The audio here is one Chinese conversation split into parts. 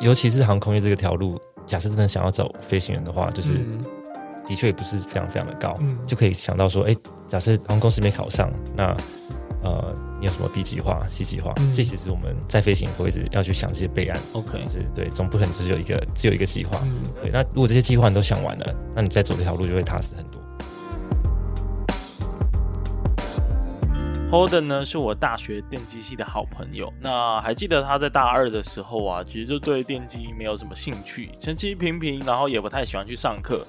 尤其是航空业这个条路，假设真的想要找飞行员的话，就是、嗯、的确也不是非常非常的高，嗯、就可以想到说，哎，假设航空公司没考上，那呃，你有什么 B 计划、C 计划？嗯、这其实我们在飞行会一直要去想这些备案。OK，是对，总不可能只有一个只有一个计划。嗯、对，那如果这些计划你都想完了，那你再走这条路就会踏实很多。Holden 呢是我大学电机系的好朋友。那还记得他在大二的时候啊，其实就对电机没有什么兴趣，成绩平平，然后也不太喜欢去上课。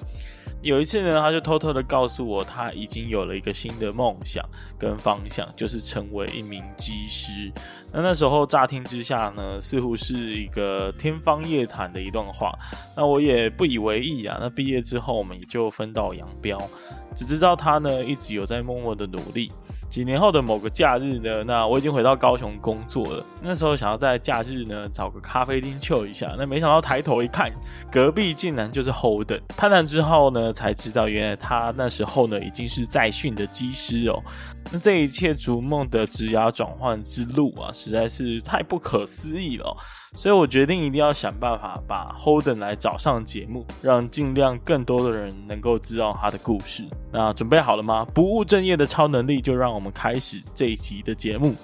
有一次呢，他就偷偷的告诉我，他已经有了一个新的梦想跟方向，就是成为一名机师。那那时候乍听之下呢，似乎是一个天方夜谭的一段话。那我也不以为意啊。那毕业之后，我们也就分道扬镳，只知道他呢一直有在默默的努力。几年后的某个假日呢，那我已经回到高雄工作了。那时候想要在假日呢找个咖啡厅 chill 一下，那没想到抬头一看，隔壁竟然就是 Holden。攀谈之后呢，才知道原来他那时候呢已经是在训的机师哦。那这一切逐梦的职涯转换之路啊，实在是太不可思议了。所以我决定一定要想办法把 Holden 来找上节目，让尽量更多的人能够知道他的故事。那准备好了吗？不务正业的超能力，就让我们开始这一集的节目。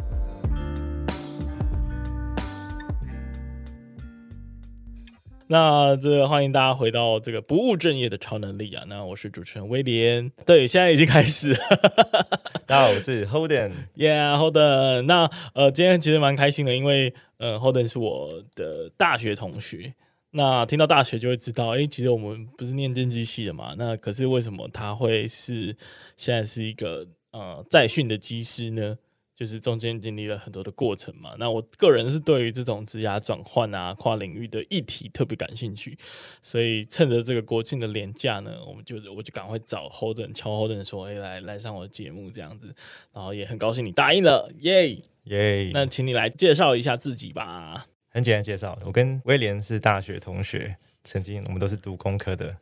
那这个欢迎大家回到这个不务正业的超能力啊！那我是主持人威廉，对，现在已经开始了。大家好，我是 Holden，Yeah，Holden。那呃，今天其实蛮开心的，因为呃，Holden 是我的大学同学。那听到大学就会知道，哎，其实我们不是念电机系的嘛？那可是为什么他会是现在是一个呃在训的机师呢？就是中间经历了很多的过程嘛，那我个人是对于这种职涯转换啊、跨领域的议题特别感兴趣，所以趁着这个国庆的年假呢，我们就我就赶快找 Holden 敲 Holden 说，哎，来来上我的节目这样子，然后也很高兴你答应了，耶耶！那请你来介绍一下自己吧。很简单介绍，我跟威廉是大学同学，曾经我们都是读工科的。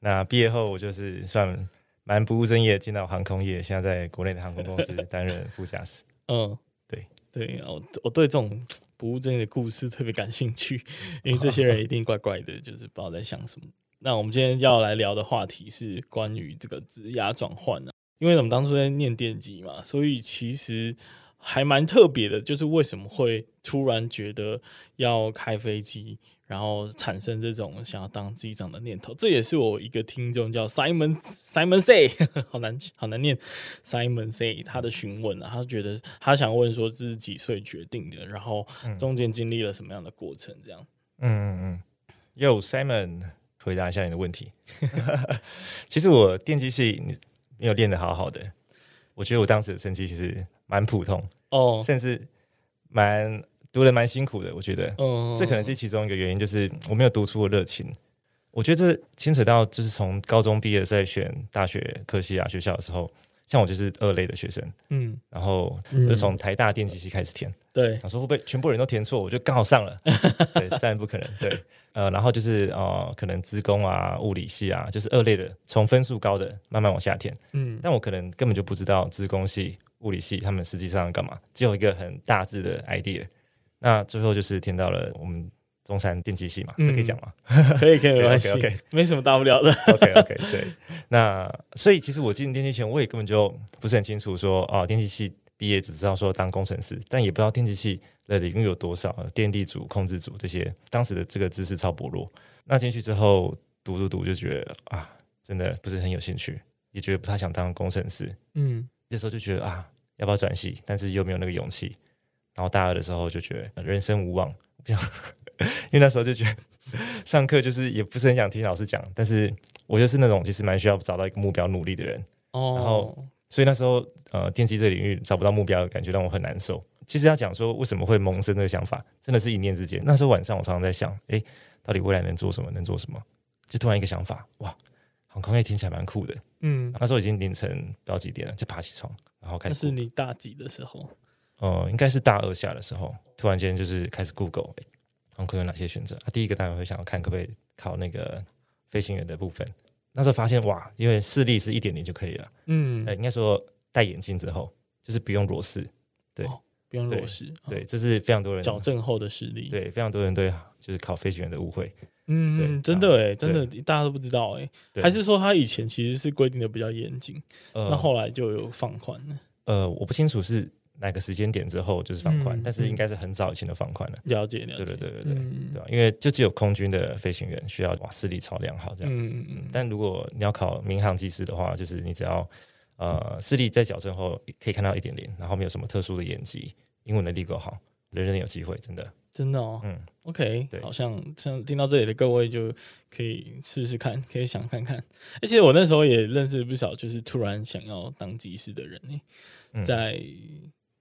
那毕业后我就是算蛮不务正业，进到航空业，现在在国内的航空公司担任副驾驶。嗯，对对，我我对这种不务正业的故事特别感兴趣，因为这些人一定怪怪的，就是不知道在想什么。那我们今天要来聊的话题是关于这个职涯转换啊，因为我们当初在念电机嘛，所以其实还蛮特别的，就是为什么会突然觉得要开飞机。然后产生这种想要当机长的念头，这也是我一个听众叫 Simon Simon Say，好难好难念 Simon Say 他的询问啊，他觉得他想问说自己几岁决定的，然后中间经历了什么样的过程，这样。嗯嗯嗯。Yo Simon，回答一下你的问题。其实我电机系没有练得好好的，我觉得我当时的成绩其实蛮普通哦，甚至蛮。读的蛮辛苦的，我觉得，嗯，这可能是其中一个原因，就是我没有读出的热情。我觉得这牵扯到，就是从高中毕业在选大学科系啊学校的时候，像我就是二类的学生，嗯，然后就从台大电机系开始填，对，想说会不会全部人都填错，我就刚好上了，对，当然不可能，对，呃，然后就是呃，可能资工啊、物理系啊，就是二类的，从分数高的慢慢往下填，嗯，但我可能根本就不知道资工系、物理系他们实际上要干嘛，只有一个很大致的 idea。那最后就是听到了我们中山电机系嘛，嗯、这可以讲吗？可以，可以，没关系没什么大不了的。Okay, 对。那所以其实我进电机前，我也根本就不是很清楚说，啊，电机系毕业只知道说当工程师，但也不知道电机系的领域有多少，电力组、控制组这些，当时的这个知识超薄弱。那进去之后读读读，就觉得啊，真的不是很有兴趣，也觉得不太想当工程师。嗯，那时候就觉得啊，要不要转系？但是又没有那个勇气。然后大二的时候就觉得人生无望，不想，因为那时候就觉得上课就是也不是很想听老师讲，但是我就是那种其实蛮需要找到一个目标努力的人。哦，然后所以那时候呃电机这个领域找不到目标的感觉让我很难受。其实要讲说为什么会萌生这个想法，真的是一念之间。那时候晚上我常常在想，诶，到底未来能做什么？能做什么？就突然一个想法，哇，航空业听起来蛮酷的。嗯，那时候已经凌晨不知道几点了，就爬起床，然后开始。那是你大几的时候？呃，应该是大二下的时候，突然间就是开始 Google，航空有哪些选择？啊，第一个当然会想要看可不可以考那个飞行员的部分。那时候发现哇，因为视力是一点零就可以了，嗯，呃，应该说戴眼镜之后就是不用裸视，对，哦、不用裸视。对，对，这是非常多人矫正后的视力。对，非常多人对就是考飞行员的误会。嗯，对真的哎，真的大家都不知道哎，还是说他以前其实是规定的比较严谨，那、呃、后来就有放宽了。呃，我不清楚是哪个时间点之后就是放宽，嗯、但是应该是很早以前的放宽了。了解，了解，对对对对对，嗯、对吧？因为就只有空军的飞行员需要哇视力超良好这样。嗯嗯，但如果你要考民航技师的话，就是你只要呃视力在矫正后可以看到一点点，然后没有什么特殊的眼疾，英文能力够好，人人有机会，真的。真的哦，嗯，OK，对，好像像听到这里的各位就可以试试看，可以想看看。而且我那时候也认识不少，就是突然想要当技师的人呢，嗯、在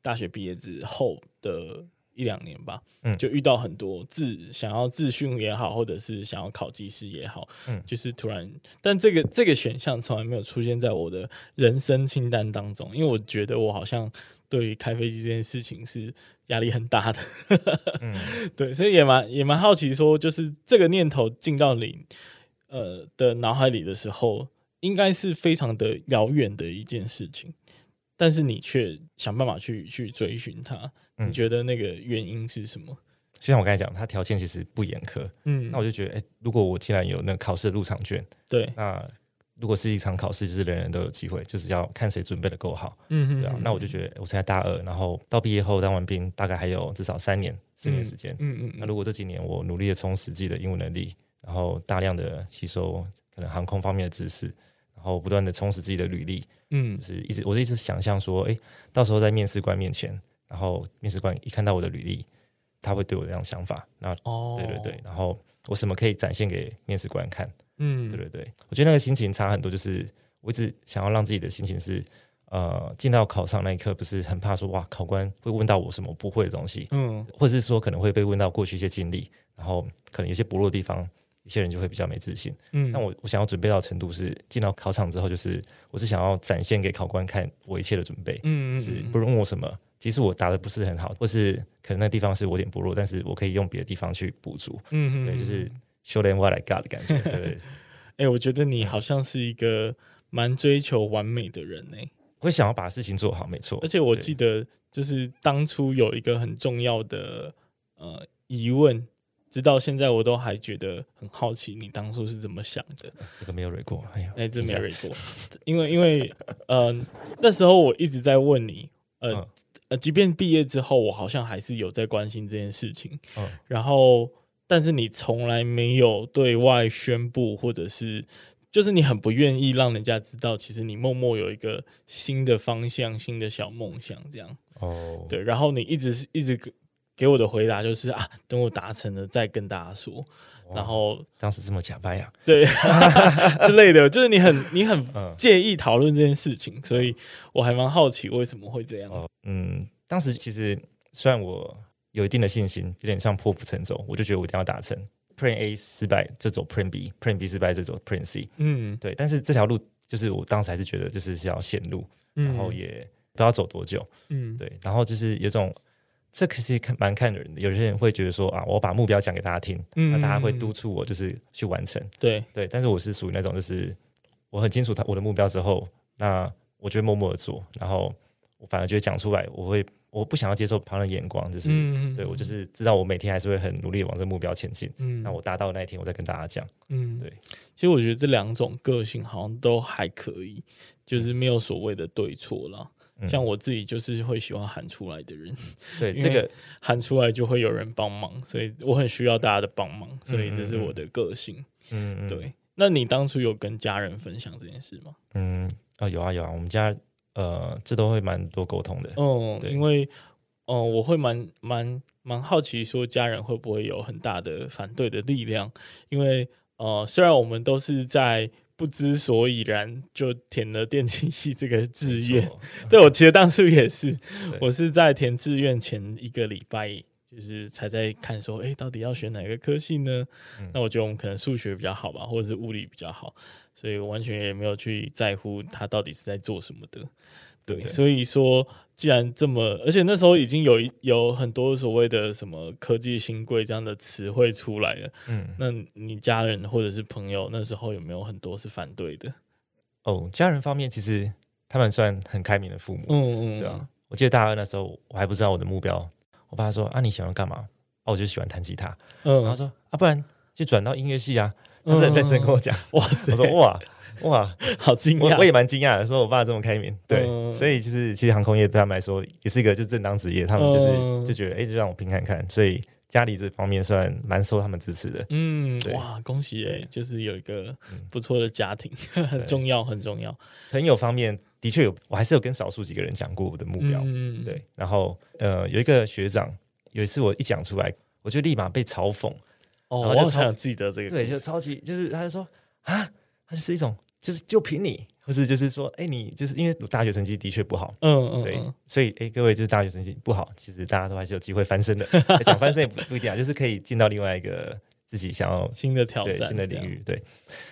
大学毕业之后的一两年吧，嗯，就遇到很多自想要自训也好，或者是想要考技师也好，嗯，就是突然，但这个这个选项从来没有出现在我的人生清单当中，因为我觉得我好像。对于开飞机这件事情是压力很大的，嗯，对，所以也蛮也蛮好奇，说就是这个念头进到你呃的脑海里的时候，应该是非常的遥远的一件事情，但是你却想办法去去追寻它，你觉得那个原因是什么？就像我刚才讲，它条件其实不严苛，嗯，那我就觉得，哎，如果我既然有那个考试的入场券，对，那。如果是一场考试，就是人人都有机会，就是要看谁准备的够好，嗯哼，对啊。那我就觉得，我现在大二，然后到毕业后当完兵，大概还有至少三年、四年时间，嗯嗯。那如果这几年我努力的充实自己的英文能力，然后大量的吸收可能航空方面的知识，然后不断的充实自己的履历，嗯，就是一直我是一直想象说，哎，到时候在面试官面前，然后面试官一看到我的履历，他会对我这样想法，那哦，对对对，然后我什么可以展现给面试官看？嗯，对对对，我觉得那个心情差很多。就是我一直想要让自己的心情是，呃，进到考场那一刻，不是很怕说哇，考官会问到我什么不会的东西，嗯，或者是说可能会被问到过去一些经历，然后可能有些薄弱的地方，有些人就会比较没自信。嗯，那我我想要准备到程度是，进到考场之后，就是我是想要展现给考官看我一切的准备，嗯，就是不论问我什么，即使我答的不是很好，或是可能那地方是我有点薄弱，但是我可以用别的地方去补足。嗯嗯，对，就是。Show them what I got 的感觉，对，对。哎、欸，我觉得你好像是一个蛮追求完美的人呢。会想要把事情做好，没错。而且我记得，就是当初有一个很重要的呃疑问，直到现在我都还觉得很好奇，你当初是怎么想的？这个没有瑞过，哎呀，哎，这没有瑞过。因为，因为，呃，那时候我一直在问你，呃、嗯、呃，即便毕业之后，我好像还是有在关心这件事情。嗯，然后。但是你从来没有对外宣布，或者是就是你很不愿意让人家知道，其实你默默有一个新的方向、新的小梦想，这样哦，对。然后你一直一直给我的回答就是啊，等我达成了再跟大家说。然后当时这么假掰呀，对 之类的，就是你很你很介意讨论这件事情，所以我还蛮好奇为什么会这样。嗯，当时其实虽然我。有一定的信心，有点像破釜沉舟，我就觉得我一定要达成。Plan A 失败就走 Plan B，Plan B 失败就走 Plan C。嗯，对。但是这条路就是我当时还是觉得就是是要线路，嗯、然后也不知道走多久。嗯，对。然后就是有种这可是看蛮看人的，有些人会觉得说啊，我把目标讲给大家听，嗯、那大家会督促我就是去完成。对对。但是我是属于那种就是我很清楚他我的目标之后，那我就会默默的做，然后我反而觉得讲出来我会。我不想要接受旁人的眼光，就是、嗯、对我就是知道我每天还是会很努力往这个目标前进。嗯，那我达到那一天，我再跟大家讲。嗯，对。其实我觉得这两种个性好像都还可以，就是没有所谓的对错了。嗯、像我自己就是会喜欢喊出来的人 对这个喊出来就会有人帮忙，所以我很需要大家的帮忙，所以这是我的个性。嗯，对。那你当初有跟家人分享这件事吗？嗯，啊、哦，有啊有啊，我们家。呃，这都会蛮多沟通的。嗯，因为，哦、呃，我会蛮蛮蛮好奇，说家人会不会有很大的反对的力量？因为，呃，虽然我们都是在不知所以然就填了电气系这个志愿，对我其实当初也是，我是在填志愿前一个礼拜，就是才在看说，哎，到底要选哪个科系呢？嗯、那我觉得我们可能数学比较好吧，或者是物理比较好。所以我完全也没有去在乎他到底是在做什么的，对，对所以说既然这么，而且那时候已经有有很多所谓的什么科技新贵这样的词汇出来了，嗯，那你家人或者是朋友那时候有没有很多是反对的？哦，家人方面其实他们算很开明的父母，嗯嗯，对啊，我记得大二那时候我还不知道我的目标，我爸说啊，你喜欢干嘛？啊，我就喜欢弹吉他。嗯，然后说啊，不然就转到音乐系啊。他是很认真跟我讲，哇塞！我说哇哇，好惊讶，我我也蛮惊讶的，说我爸这么开明，对，嗯、所以就是其实航空业对他们来说也是一个就正当职业，他们就是、嗯、就觉得哎、欸，就让我拼看看，所以家里这方面算蛮受他们支持的。嗯，哇，恭喜哎、欸，就是有一个不错的家庭，嗯、很重要很重要。朋友方面的确有，我还是有跟少数几个人讲过我的目标，嗯，对，然后呃有一个学长，有一次我一讲出来，我就立马被嘲讽。哦，我好想记得这个，对，就超级就是，他就说啊，他就是一种，就是就凭你，或是就是说，哎，你就是因为大学成绩的确不好，嗯嗯，对，所以哎，各位就是大学成绩不好，其实大家都还是有机会翻身的，讲翻身也不不一定啊，就是可以进到另外一个自己想要 新的挑战、新的领域，对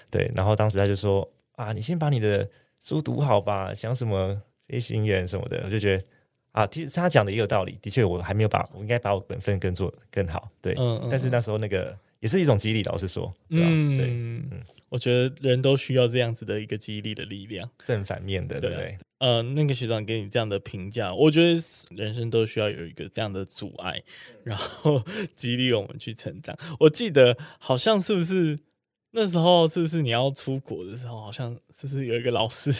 对。然后当时他就说啊，你先把你的书读好吧，想什么飞行员什么的，我就觉得啊，其实他讲的也有道理，的确我还没有把我应该把我本分更做更好，对，嗯，但是那时候那个。也是一种激励，老实说，对吧？嗯，对，嗯，我觉得人都需要这样子的一个激励的力量，正反面的，对不对？呃，那个学长给你这样的评价，我觉得人生都需要有一个这样的阻碍，然后 激励我们去成长。我记得好像是不是那时候，是不是你要出国的时候，好像是不是有一个老师，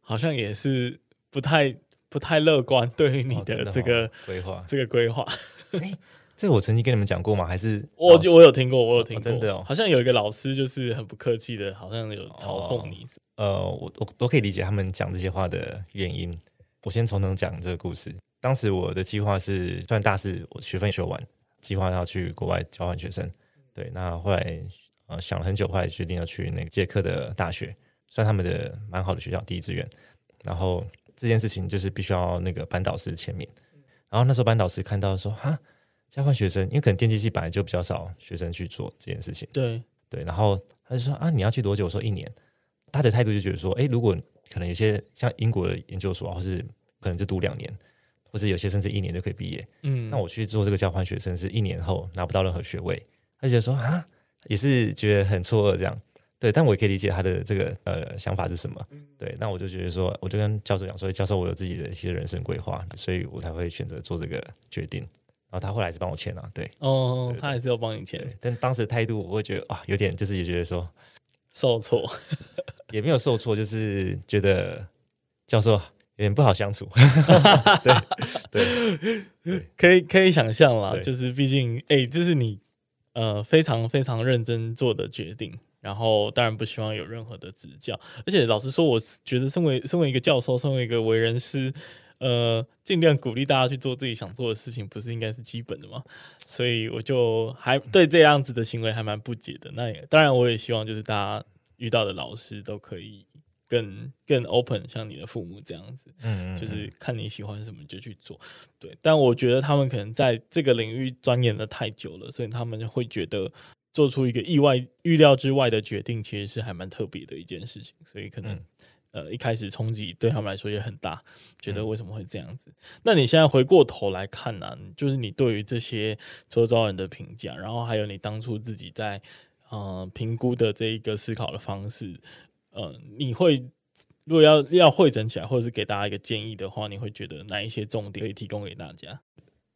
好像也是不太不太乐观，对于你的这个规划，这个规划。这我曾经跟你们讲过吗？还是我就我有听过，我有听过，哦、真的哦。好像有一个老师就是很不客气的，好像有嘲讽你。哦、呃，我我都可以理解他们讲这些话的原因。我先从头讲这个故事。当时我的计划是，算大四我学分修完，计划要去国外交换学生。对，那后来呃想了很久，后来决定要去那个捷克的大学，算他们的蛮好的学校，第一志愿。然后这件事情就是必须要那个班导师签名。然后那时候班导师看到说哈。交换学生，因为可能电机系本来就比较少学生去做这件事情。对对，然后他就说啊，你要去多久？我说一年。他的态度就觉得说，哎，如果可能有些像英国的研究所，或是可能就读两年，或是有些甚至一年就可以毕业。嗯，那我去做这个交换学生是一年后拿不到任何学位，他就觉得说啊，也是觉得很错愕这样。对，但我也可以理解他的这个呃想法是什么。对，那我就觉得说，我就跟教授讲说，教授我有自己的一些人生规划，所以我才会选择做这个决定。然后他后来还是帮我签了，对，哦，对对对，他还是要帮你签，但当时的态度我会觉得啊，有点就是也觉得说 受挫，也没有受挫，就是觉得教授有点不好相处，对对，可以可以想象啦，就是毕竟哎、欸，这是你呃非常非常认真做的决定，然后当然不希望有任何的指教，而且老实说，我觉得身为身为一个教授，身为一个为人师。呃，尽量鼓励大家去做自己想做的事情，不是应该是基本的吗？所以我就还对这样子的行为还蛮不解的。那也当然，我也希望就是大家遇到的老师都可以更更 open，像你的父母这样子，嗯，嗯，嗯，就是看你喜欢什么就去做。对，但我觉得他们可能在这个领域钻研的太久了，所以他们会觉得做出一个意外、预料之外的决定，其实是还蛮特别的一件事情。所以可能。嗯呃，一开始冲击对他们来说也很大，觉得为什么会这样子？嗯、那你现在回过头来看呢、啊？就是你对于这些周遭人的评价，然后还有你当初自己在呃评估的这一个思考的方式，呃，你会如果要要汇整起来，或者是给大家一个建议的话，你会觉得哪一些重点可以提供给大家？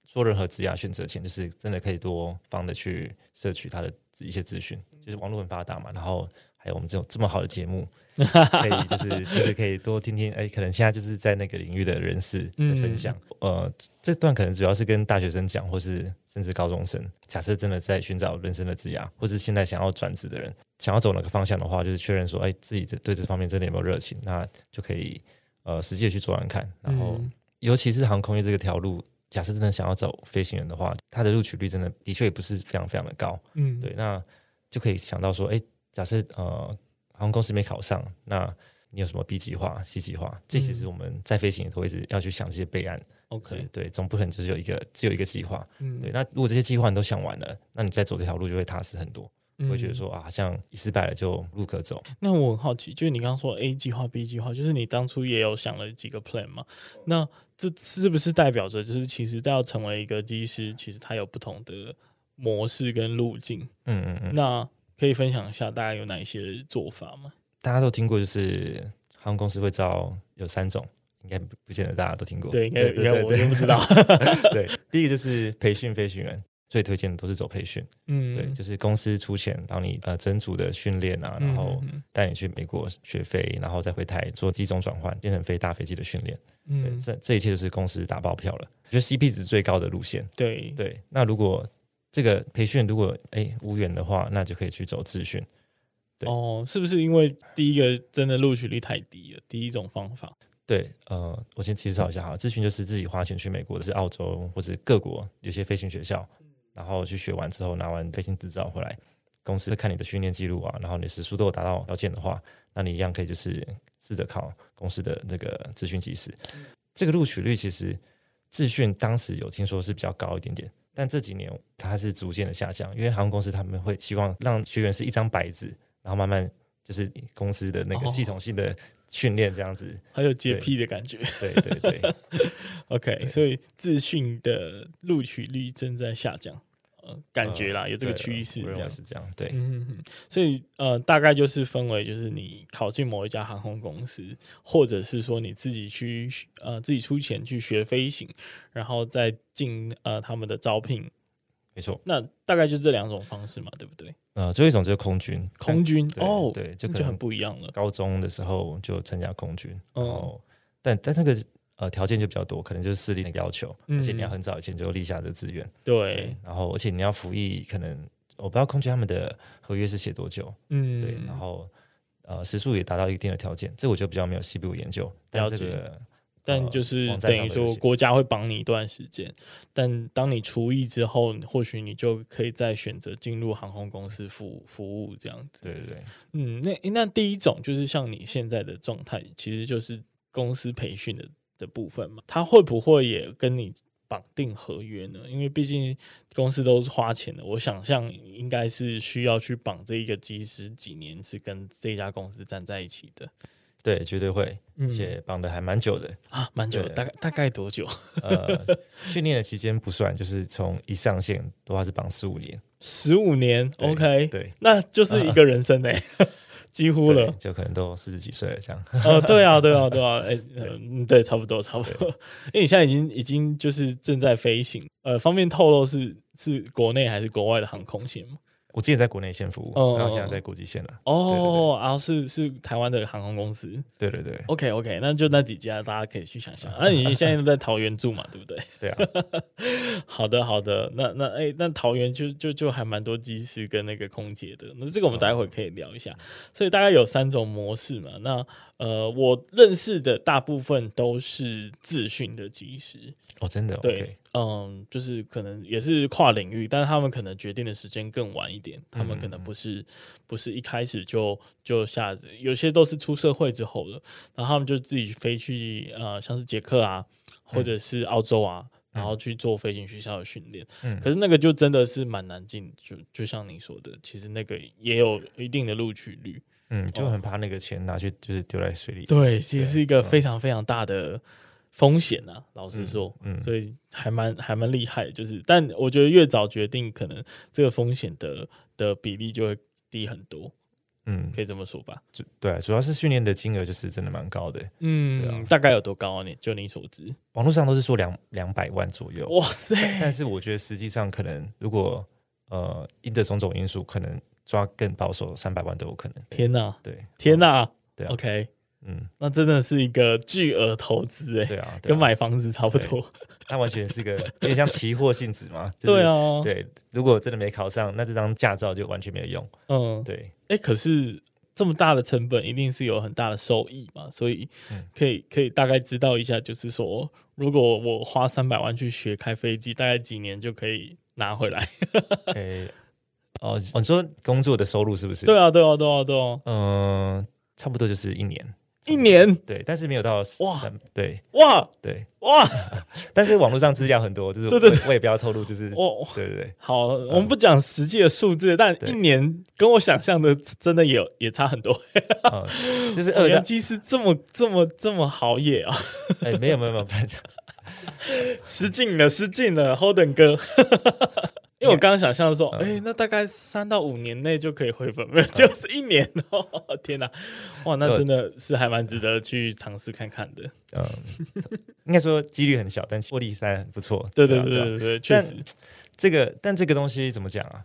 做任何职业选择前，就是真的可以多方的去摄取他的一些资讯，就是网络很发达嘛，然后。还有我们这种这么好的节目，可以就是就是可以多听听，哎，可能现在就是在那个领域的人士的分享。嗯、呃，这段可能主要是跟大学生讲，或是甚至高中生。假设真的在寻找人生的职涯，或是现在想要转职的人，想要走哪个方向的话，就是确认说，哎，自己这对这方面真的有没有热情，那就可以呃实际的去做完看。然后，嗯、尤其是航空业这个条路，假设真的想要走飞行员的话，它的录取率真的的确也不是非常非常的高。嗯，对，那就可以想到说，哎。假设呃，航空公司没考上，那你有什么 B 计划、C 计划？这其实我们在飞行也都一直要去想这些备案。OK，对，总不可能只有一个只有一个计划。嗯，对。那如果这些计划你都想完了，那你再走这条路就会踏实很多。嗯、会觉得说啊，好像一失败了就路可走。那我很好奇，就是你刚刚说 A 计划、B 计划，就是你当初也有想了几个 plan 嘛？那这是不是代表着，就是其实要成为一个机师，其实它有不同的模式跟路径？嗯嗯嗯。那可以分享一下大家有哪一些做法吗？大家都听过，就是航空公司会招有三种，应该不见得大家都听过。对，应该应该我就不知道。对，第一个就是培训飞行员，最推荐的都是走培训。嗯，对，就是公司出钱帮你呃整组的训练啊，然后带你去美国学飞，然后再回台做机种转换，变成飞大飞机的训练。嗯，对，这这一切都是公司打包票了，我觉得 CP 值最高的路线。对对，那如果这个培训如果哎无缘的话，那就可以去走自训。对哦，是不是因为第一个真的录取率太低了？第一种方法。对，呃，我先介绍一下哈，自训就是自己花钱去美国的，是澳洲或者各国有些飞行学校，然后去学完之后拿完飞行执照回来，公司会看你的训练记录啊，然后你时速都有达到条件的话，那你一样可以就是试着考公司的那个自训机师。这个录取率其实自训当时有听说是比较高一点点，但这几年它是逐渐的下降，因为航空公司他们会希望让学员是一张白纸，然后慢慢就是公司的那个系统性的。训练这样子，很有洁癖的感觉。对对对，对，OK，对所以自训的录取率正在下降，呃，感觉啦，有这个趋势，这样是这样。对，嗯嗯，所以呃，大概就是分为，就是你考进某一家航空公司，或者是说你自己去呃自己出钱去学飞行，然后再进呃他们的招聘。没错，那大概就这两种方式嘛，对不对？呃，最后一种就是空军，空军哦，对，就很不一样了。高中的时候就参加空军，然后但但这个呃条件就比较多，可能就是私立的要求，而且你要很早以前就立下的志愿，对，然后而且你要服役，可能我不知道空军他们的合约是写多久，嗯，对，然后呃时速也达到一定的条件，这我就比较没有细部研究，但这个。但就是等于说，国家会绑你一段时间，但当你除役之后，或许你就可以再选择进入航空公司服服务这样子。对对对，嗯，那那第一种就是像你现在的状态，其实就是公司培训的的部分嘛，他会不会也跟你绑定合约呢？因为毕竟公司都是花钱的，我想象应该是需要去绑这一个机师几年，是跟这家公司站在一起的。对，绝对会，而且绑的还蛮久的啊，蛮久的，大概大概多久？呃，训练的期间不算，就是从一上线都还是绑十五年，十五年，OK，对，那就是一个人生嘞，几乎了，就可能都四十几岁了这样。哦，对啊，对啊，对啊，哎，嗯，对，差不多，差不多，因为你现在已经已经就是正在飞行，呃，方便透露是是国内还是国外的航空线吗？我之前在国内线服务，哦、然后现在在国际线了。哦，然后是是台湾的航空公司。对对对。OK OK，那就那几家，大家可以去想想。那、啊、你现在都在桃园住嘛？对不对？对啊。好的好的，那那哎、欸，那桃园就就就还蛮多机师跟那个空姐的。那这个我们待会可以聊一下。所以大概有三种模式嘛。那呃，我认识的大部分都是自训的技师。哦，真的？对。Okay 嗯，就是可能也是跨领域，但是他们可能决定的时间更晚一点。他们可能不是不是一开始就就下，有些都是出社会之后的，然后他们就自己飞去呃，像是捷克啊，或者是澳洲啊，嗯、然后去做飞行学校的训练。嗯，可是那个就真的是蛮难进，就就像你说的，其实那个也有一定的录取率。嗯，就很怕那个钱拿去就是丢在水里。对，其实是一个非常非常大的。风险啊，老实说，嗯，嗯，所以还蛮还蛮厉害，就是，但我觉得越早决定，可能这个风险的的比例就会低很多，嗯，可以这么说吧？对，主要是训练的金额就是真的蛮高的，嗯，对啊，大概有多高啊？你就你所知，网络上都是说两两百万左右，哇塞！但是我觉得实际上可能，如果呃因的种种因素，可能抓更保守，三百万都有可能。天哪，对，天哪，对，OK。嗯，那真的是一个巨额投资哎，对啊，跟买房子差不多。那完全是一个有点像期货性质嘛。对啊，对，如果真的没考上，那这张驾照就完全没有用。嗯，对。哎，可是这么大的成本，一定是有很大的收益嘛？所以可以可以大概知道一下，就是说，如果我花三百万去学开飞机，大概几年就可以拿回来？哎，哦，你说工作的收入是不是？对啊，对啊，对啊，对啊。嗯，差不多就是一年。一年？对，但是没有到哇，对。哇，对。哇，但是网络上资料很多，就是对对，我也不要透露，就是哦，对对对，好，我们不讲实际的数字，但一年跟我想象的真的有也差很多，就是二年机是这么这么这么好野啊，哎，没有没有没有，失敬了失敬了，Holden 哥，因为我刚刚想象说，哎、那大概三到五年内就可以回本，没有，就是一年 哦。天哪，哇，那真的是还蛮值得去尝试看看的。嗯，应该说几率很小，但获利三很不错。对对对对对，确实。这个，但这个东西怎么讲啊？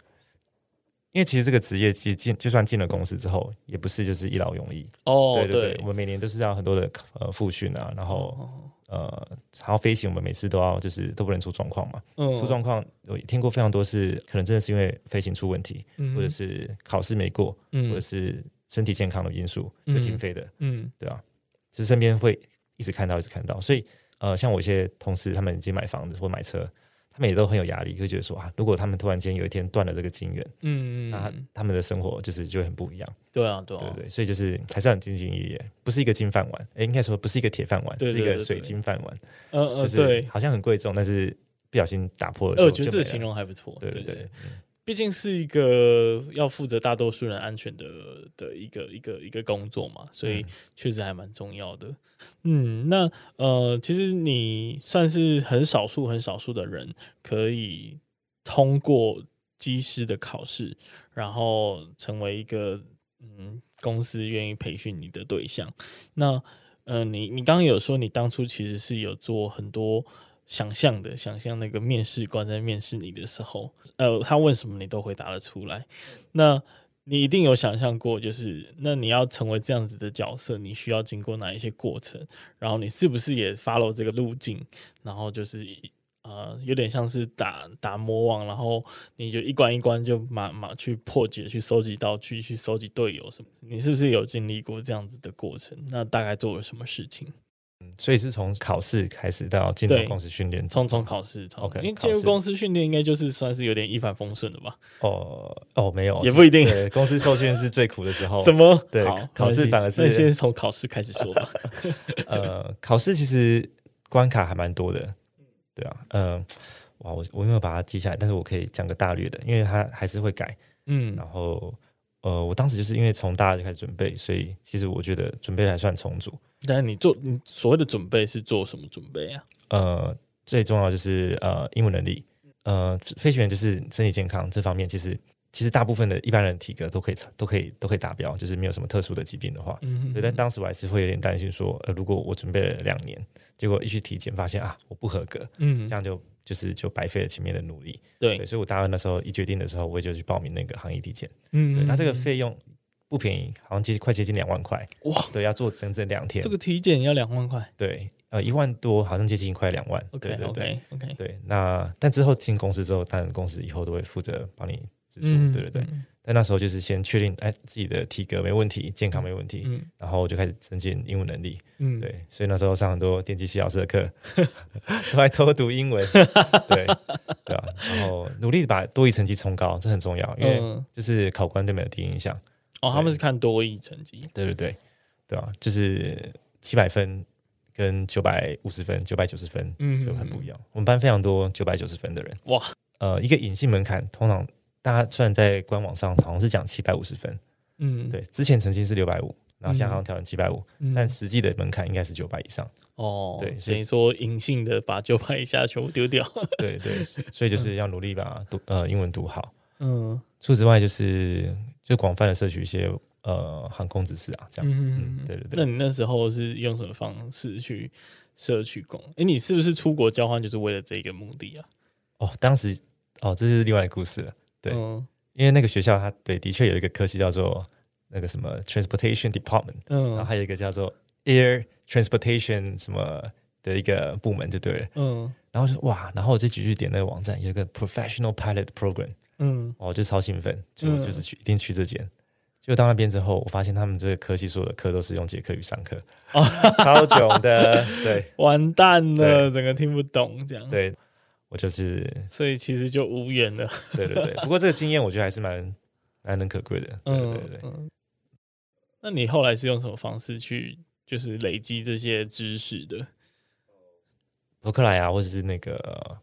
因为其实这个职业，其实进就算进了公司之后，也不是就是一劳永逸。哦，对对对，我们每年都是要很多的呃复训啊，然后。哦呃，然后飞行，我们每次都要就是都不能出状况嘛。嗯，出状况，我听过非常多是可能真的是因为飞行出问题，嗯、或者是考试没过，嗯、或者是身体健康的因素就停飞的。嗯，嗯对啊，其实身边会一直看到，一直看到。所以呃，像我一些同事，他们已经买房子或买车。他们也都很有压力，会觉得说啊，如果他们突然间有一天断了这个金源，嗯，那他们的生活就是就会很不一样。对啊，对啊，对对，所以就是还是很兢兢业业，不是一个金饭碗，哎，应该说不是一个铁饭碗，对对对对，是一个水晶饭碗。嗯嗯，就是好像很贵重，但是不小心打破了。我觉得这个形容还不错。对对对。对对嗯毕竟是一个要负责大多数人安全的的一个一个一个工作嘛，所以确实还蛮重要的。嗯，那呃，其实你算是很少数很少数的人可以通过机师的考试，然后成为一个嗯公司愿意培训你的对象。那呃，你你刚刚有说你当初其实是有做很多。想象的，想象那个面试官在面试你的时候，呃，他问什么你都回答得出来。那你一定有想象过，就是那你要成为这样子的角色，你需要经过哪一些过程？然后你是不是也 follow 这个路径？然后就是呃，有点像是打打魔王，然后你就一关一关就马马去破解，去收集道具，去收集队友什么？你是不是有经历过这样子的过程？那大概做了什么事情？所以是从考试开始到进入公司训练，从从考试，OK，因为进入公司训练应该就是算是有点一帆风顺的吧？哦哦，没有，也不一定。公司受训是最苦的时候。什么？对，考试反而是。那先从考试开始说吧。呃，考试其实关卡还蛮多的，对啊，嗯，哇，我我没有把它记下来，但是我可以讲个大略的，因为它还是会改。嗯，然后呃，我当时就是因为从大二就开始准备，所以其实我觉得准备还算充足。但是你做你所谓的准备是做什么准备啊？呃，最重要就是呃英文能力，呃飞行员就是身体健康这方面，其实其实大部分的一般人体格都可以都可以都可以达标，就是没有什么特殊的疾病的话，嗯哼嗯，对。但当时我还是会有点担心说，呃，如果我准备了两年，结果一去体检发现啊我不合格，嗯，这样就就是就白费了前面的努力，对，对。所以我大二那时候一决定的时候，我也就去报名那个行业体检，嗯，对。那这个费用。不便宜，好像接快接近两万块哇！对，要做整整两天。这个体检要两万块？对，呃，一万多，好像接近快两万。OK，对对对 OK, okay. 对。那但之后进公司之后，当然公司以后都会负责帮你支出，嗯、对对对。嗯、但那时候就是先确定，哎，自己的体格没问题，健康没问题，嗯、然后就开始增进英文能力。嗯，对。所以那时候上很多电机系老师的课，都还偷读英文。对对啊，然后努力把多益成绩冲高，这很重要，因为就是考官对你的第一印象。哦，他们是看多益成绩，对对对，对啊，就是七百分跟九百五十分、九百九十分，嗯，就很不一样。我们班非常多九百九十分的人，哇，呃，一个隐性门槛，通常大家虽然在官网上好像是讲七百五十分，嗯，对，之前曾经是六百五，然后现在好像调成七百五，但实际的门槛应该是九百以上。哦，对，所以说隐性的把九百以下全部丢掉，对对，所以就是要努力把读呃英文读好。嗯，除此之外就是。就广泛的摄取一些呃航空知识啊，这样，嗯，对对对。那你那时候是用什么方式去摄取工？哎，你是不是出国交换就是为了这个目的啊？哦，当时哦，这是另外一个故事了。对，嗯、因为那个学校它对的确有一个科系叫做那个什么 Transportation Department，嗯，然后还有一个叫做 Air Transportation 什么的一个部门就对了，嗯，然后说哇，然后我就继续点那个网站，有一个 Professional Pilot Program。嗯，我就超兴奋，就就是去一定去这间。就到那边之后，我发现他们这个科系所有的课都是用捷克语上课，哦，超囧的，对，完蛋了，整个听不懂这样。对，我就是，所以其实就无缘了。对对对，不过这个经验我觉得还是蛮难能可贵的。对对对。那你后来是用什么方式去就是累积这些知识的？博客来啊，或者是那个。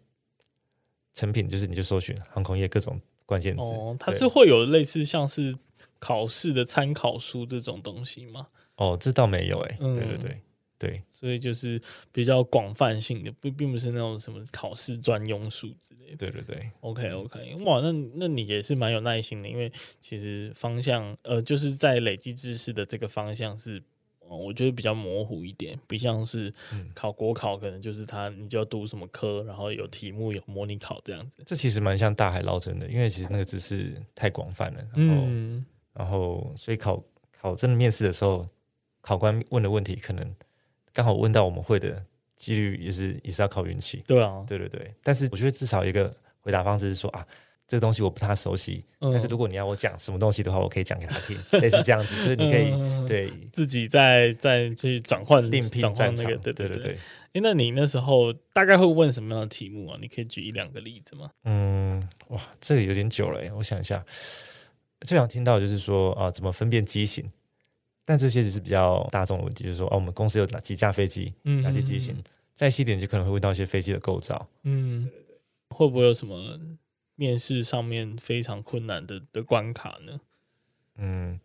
成品就是你就搜寻航空业各种关键词，哦，它是会有类似像是考试的参考书这种东西吗？哦，这倒没有哎、欸，嗯、对对对，对，所以就是比较广泛性的，不并不是那种什么考试专用书之类的。对对对，OK OK，哇，那那你也是蛮有耐心的，因为其实方向呃就是在累积知识的这个方向是。我觉得比较模糊一点，不像是考国考，可能就是他你就要读什么科，然后有题目有模拟考这样子。这其实蛮像大海捞针的，因为其实那个知识太广泛了。然后，嗯、然后所以考考真的面试的时候，考官问的问题可能刚好问到我们会的几率也是也是要靠运气。对啊，对对对。但是我觉得至少一个回答方式是说啊。这个东西我不太熟悉，嗯、但是如果你要我讲什么东西的话，我可以讲给他听，类似这样子，就是你可以、嗯、对自己再再去转换另辟战场，对对对对。哎，那你那时候大概会问什么样的题目啊？你可以举一两个例子吗？嗯，哇，这个有点久了，我想一下，最想听到就是说啊，怎么分辨机型？但这些只是比较大众的问题，就是说，哦、啊，我们公司有哪几架飞机，嗯，哪些机型？再细点就可能会问到一些飞机的构造，嗯，会不会有什么？面试上面非常困难的的关卡呢？嗯，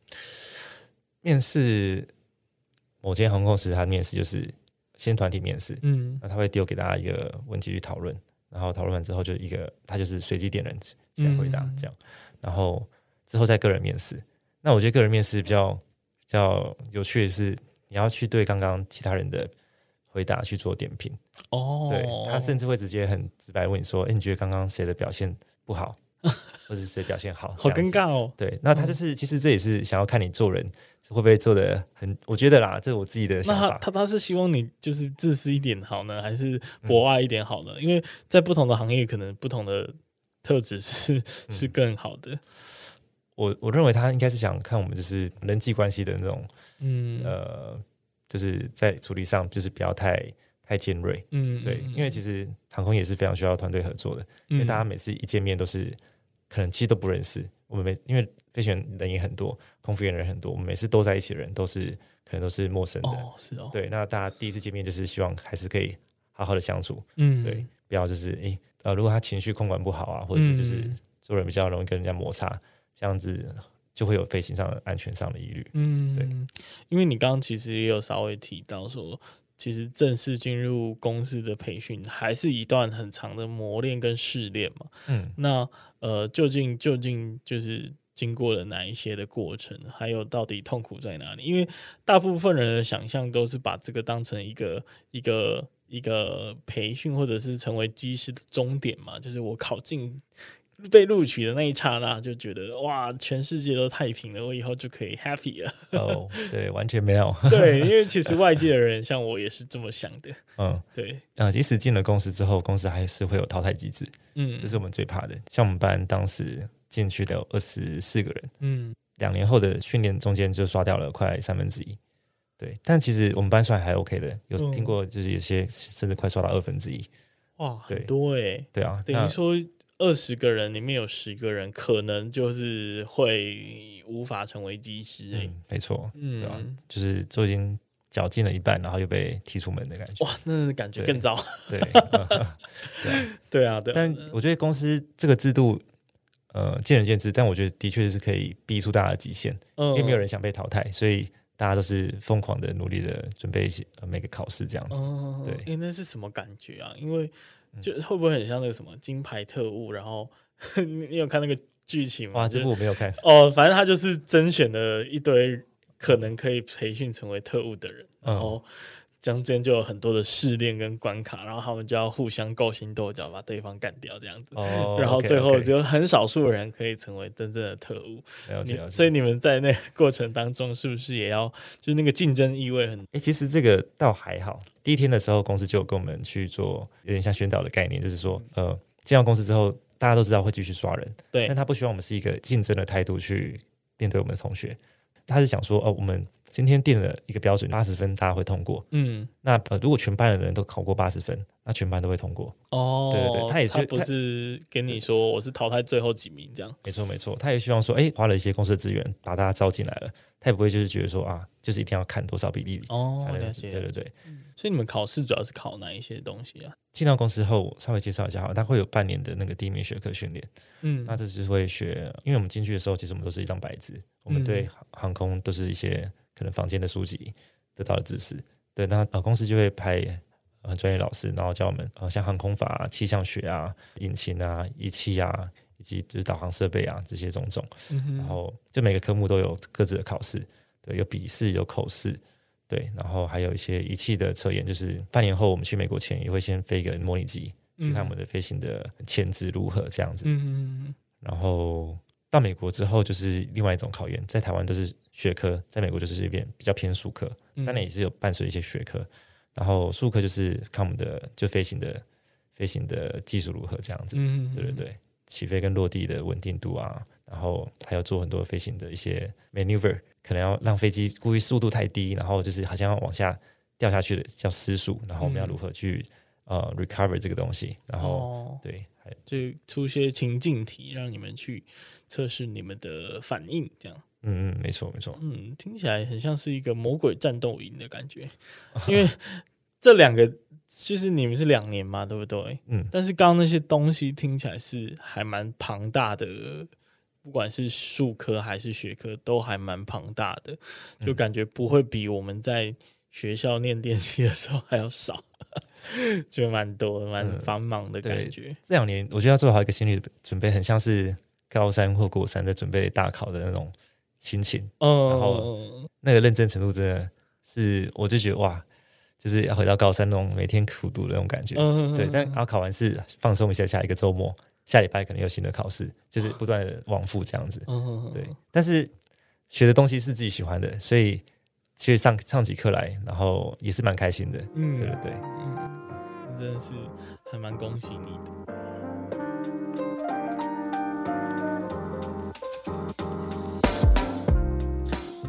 面试某间航空公司，他面试就是先团体面试，嗯，那他会丢给大家一个问题去讨论，然后讨论完之后就一个他就是随机点人起来回答这样，嗯、然后之后再个人面试。那我觉得个人面试比较比较有趣的是，你要去对刚刚其他人的回答去做点评哦，对，他甚至会直接很直白问你说：“哎，你觉得刚刚谁的表现？”不好，或者谁表现好，好尴尬哦。对，那他就是，其实这也是想要看你做人会不会做的很，我觉得啦，这是我自己的想法。他他是希望你就是自私一点好呢，还是博爱一点好呢？嗯、因为在不同的行业，可能不同的特质是是更好的。我我认为他应该是想看我们就是人际关系的那种，嗯呃，就是在处理上就是不要太。太尖锐，嗯，对，因为其实航空也是非常需要团队合作的，嗯、因为大家每次一见面都是可能其实都不认识，我们每因为飞行员人也很多，空服员人很多，我们每次都在一起的人都是可能都是陌生的，哦，是哦，对，那大家第一次见面就是希望还是可以好好的相处，嗯，对，不要就是诶呃，如果他情绪控管不好啊，或者是就是做人比较容易跟人家摩擦，这样子就会有飞行上的安全上的疑虑，嗯，对，因为你刚刚其实也有稍微提到说。其实正式进入公司的培训还是一段很长的磨练跟试炼嘛。嗯，那呃，究竟究竟就是经过了哪一些的过程，还有到底痛苦在哪里？因为大部分人的想象都是把这个当成一个一个一个培训，或者是成为机师的终点嘛，就是我考进。被录取的那一刹那，就觉得哇，全世界都太平了，我以后就可以 happy 了。哦，对，完全没有。对，因为其实外界的人像我也是这么想的。嗯，对。啊，即使进了公司之后，公司还是会有淘汰机制。嗯，这是我们最怕的。像我们班当时进去的有二十四个人，嗯，两年后的训练中间就刷掉了快三分之一。对，但其实我们班算还 OK 的，有听过就是有些甚至快刷到二分之一。哇，很多哎。对啊，等于说。二十个人里面有十个人可能就是会无法成为技师，嗯，没错，嗯，对吧？就是都已经绞尽了一半，然后又被踢出门的感觉。哇，那感觉更糟。对，对啊，对。但我觉得公司这个制度，呃，见仁见智。但我觉得的确是可以逼出大家的极限，因为没有人想被淘汰，所以大家都是疯狂的努力的准备一些每个考试这样子。对，哎，那是什么感觉啊？因为就会不会很像那个什么金牌特务？然后 你有看那个剧情吗？哇，这部我没有看。哦，反正他就是甄选了一堆可能可以培训成为特务的人，然后中间就有很多的试炼跟关卡，然后他们就要互相勾心斗角，把对方干掉这样子。哦，然后最后只有很少数人可以成为真正的特务。了解，了解。所以你们在那个过程当中，是不是也要就是那个竞争意味很？哎，其实这个倒还好。第一天的时候，公司就有跟我们去做有点像宣导的概念，就是说，呃，进到公司之后，大家都知道会继续刷人，对，但他不希望我们是一个竞争的态度去面对我们的同学，他是想说，哦，我们。今天定了一个标准，八十分大家会通过。嗯，那呃，如果全班的人都考过八十分，那全班都会通过。哦，对对对，他也是他不是跟你说我是淘汰最后几名这样。没错没错，他也希望说，哎，花了一些公司的资源把大家招进来了，他也不会就是觉得说啊，就是一定要看多少比例哦，才能对对对。所以你们考试主要是考哪一些东西啊？进到公司后，稍微介绍一下哈，他会有半年的那个地面学科训练。嗯，那这就是会学，因为我们进去的时候，其实我们都是一张白纸，我们对航空都是一些。可能房间的书籍得到的知识，对，那呃公司就会派很专业老师，然后教我们呃像航空法、啊、气象学啊、引擎啊、仪器啊，以及就是导航设备啊这些种种。嗯、然后就每个科目都有各自的考试，对，有笔试有口试，对，然后还有一些仪器的测验，就是半年后我们去美国前也会先飞一个模拟机，嗯、去看我们的飞行的潜质如何这样子。嗯哼然后。到美国之后就是另外一种考验，在台湾都是学科，在美国就是这边比较偏数科，当然也是有伴随一些学科。然后数科就是看我们的就飞行的飞行的技术如何这样子，嗯，对对对，起飞跟落地的稳定度啊，然后还要做很多飞行的一些 maneuver，可能要让飞机故意速度太低，然后就是好像要往下掉下去的叫失速，然后我们要如何去呃 recover 这个东西，然后、哦、对，还就出些情境题让你们去。测试你们的反应，这样，嗯嗯，没错没错，嗯，听起来很像是一个魔鬼战斗营的感觉，因为这两个就是你们是两年嘛，对不对？嗯，但是刚刚那些东西听起来是还蛮庞大的，不管是术科还是学科，都还蛮庞大的，就感觉不会比我们在学校念电器的时候还要少，就蛮多蛮繁忙的感觉。嗯、这两年我觉得要做好一个心理准备，很像是。高三或国三在准备大考的那种心情，嗯，然后那个认真程度真的是，我就觉得哇，就是要回到高三那种每天苦读的那种感觉，嗯，对。但然后考完试放松一下，下一个周末，下礼拜可能有新的考试，就是不断的往复这样子，嗯，对。但是学的东西是自己喜欢的，所以其实上上几课来，然后也是蛮开心的，嗯，对对对，嗯，真的是还蛮恭喜你的。